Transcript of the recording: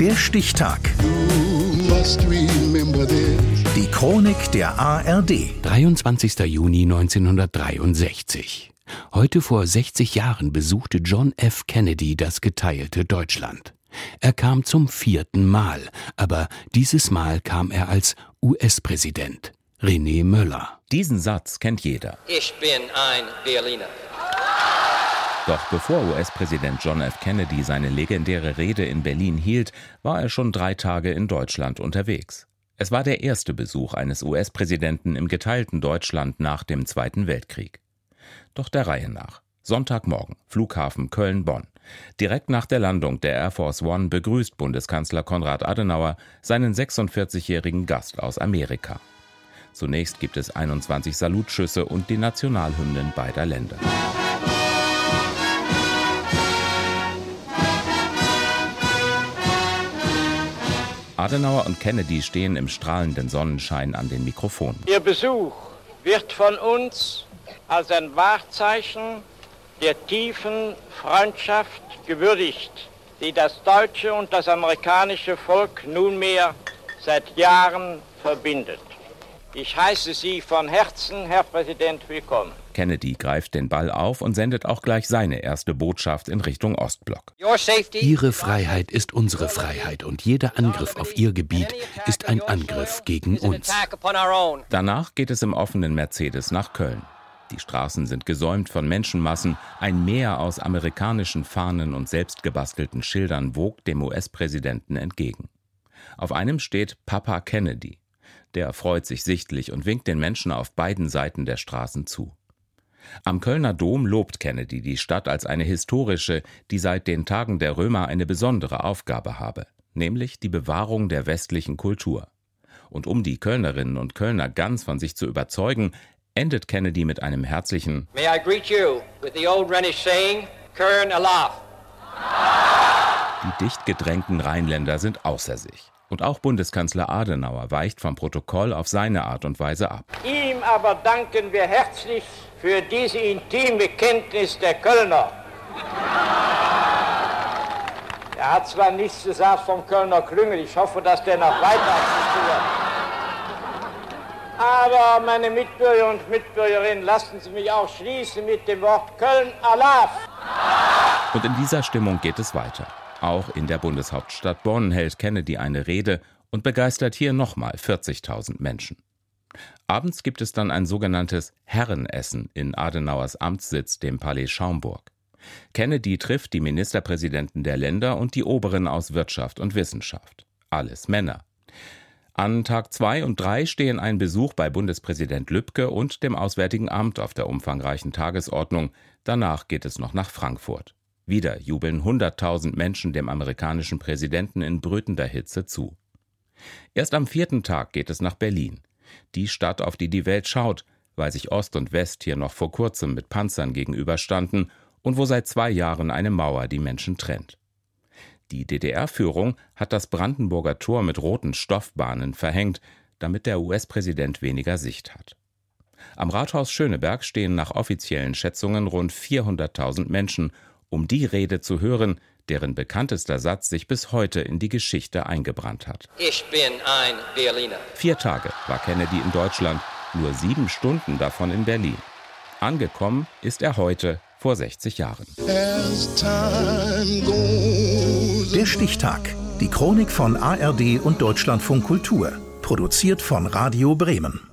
Der Stichtag. Die Chronik der ARD. 23. Juni 1963. Heute vor 60 Jahren besuchte John F. Kennedy das geteilte Deutschland. Er kam zum vierten Mal, aber dieses Mal kam er als US-Präsident. René Möller. Diesen Satz kennt jeder. Ich bin ein Berliner. Doch bevor US-Präsident John F. Kennedy seine legendäre Rede in Berlin hielt, war er schon drei Tage in Deutschland unterwegs. Es war der erste Besuch eines US-Präsidenten im geteilten Deutschland nach dem Zweiten Weltkrieg. Doch der Reihe nach. Sonntagmorgen, Flughafen Köln-Bonn. Direkt nach der Landung der Air Force One begrüßt Bundeskanzler Konrad Adenauer seinen 46-jährigen Gast aus Amerika. Zunächst gibt es 21 Salutschüsse und die Nationalhymnen beider Länder. Adenauer und Kennedy stehen im strahlenden Sonnenschein an den Mikrofonen. Ihr Besuch wird von uns als ein Wahrzeichen der tiefen Freundschaft gewürdigt, die das deutsche und das amerikanische Volk nunmehr seit Jahren verbindet. Ich heiße Sie von Herzen, Herr Präsident, willkommen. Kennedy greift den Ball auf und sendet auch gleich seine erste Botschaft in Richtung Ostblock. Ihre Freiheit ist unsere Freiheit und jeder Angriff auf Ihr Gebiet ist ein Angriff gegen uns. Danach geht es im offenen Mercedes nach Köln. Die Straßen sind gesäumt von Menschenmassen, ein Meer aus amerikanischen Fahnen und selbstgebastelten Schildern wog dem US-Präsidenten entgegen. Auf einem steht Papa Kennedy. Der freut sich sichtlich und winkt den Menschen auf beiden Seiten der Straßen zu. Am Kölner Dom lobt Kennedy die Stadt als eine historische, die seit den Tagen der Römer eine besondere Aufgabe habe, nämlich die Bewahrung der westlichen Kultur. Und um die Kölnerinnen und Kölner ganz von sich zu überzeugen, endet Kennedy mit einem herzlichen May I greet you with the old Rhenish saying, Köln alaf. Die dicht gedrängten Rheinländer sind außer sich. Und auch Bundeskanzler Adenauer weicht vom Protokoll auf seine Art und Weise ab. Ihm aber danken wir herzlich für diese intime Kenntnis der Kölner. Er hat zwar nichts gesagt vom Kölner Klüngel, ich hoffe, dass der noch weiter existiert. Aber meine Mitbürger und Mitbürgerinnen, lassen Sie mich auch schließen mit dem Wort Köln Alaf. Und in dieser Stimmung geht es weiter. Auch in der Bundeshauptstadt Bonn hält Kennedy eine Rede und begeistert hier nochmal 40.000 Menschen. Abends gibt es dann ein sogenanntes Herrenessen in Adenauers Amtssitz, dem Palais Schaumburg. Kennedy trifft die Ministerpräsidenten der Länder und die Oberen aus Wirtschaft und Wissenschaft. Alles Männer. An Tag 2 und 3 stehen ein Besuch bei Bundespräsident Lübcke und dem Auswärtigen Amt auf der umfangreichen Tagesordnung. Danach geht es noch nach Frankfurt. Wieder jubeln 100.000 Menschen dem amerikanischen Präsidenten in brütender Hitze zu. Erst am vierten Tag geht es nach Berlin, die Stadt, auf die die Welt schaut, weil sich Ost und West hier noch vor kurzem mit Panzern gegenüberstanden und wo seit zwei Jahren eine Mauer die Menschen trennt. Die DDR-Führung hat das Brandenburger Tor mit roten Stoffbahnen verhängt, damit der US-Präsident weniger Sicht hat. Am Rathaus Schöneberg stehen nach offiziellen Schätzungen rund 400.000 Menschen um die Rede zu hören, deren bekanntester Satz sich bis heute in die Geschichte eingebrannt hat. Ich bin ein Berliner. Vier Tage war Kennedy in Deutschland, nur sieben Stunden davon in Berlin. Angekommen ist er heute vor 60 Jahren. Der Stichtag. Die Chronik von ARD und Deutschlandfunk Kultur. Produziert von Radio Bremen.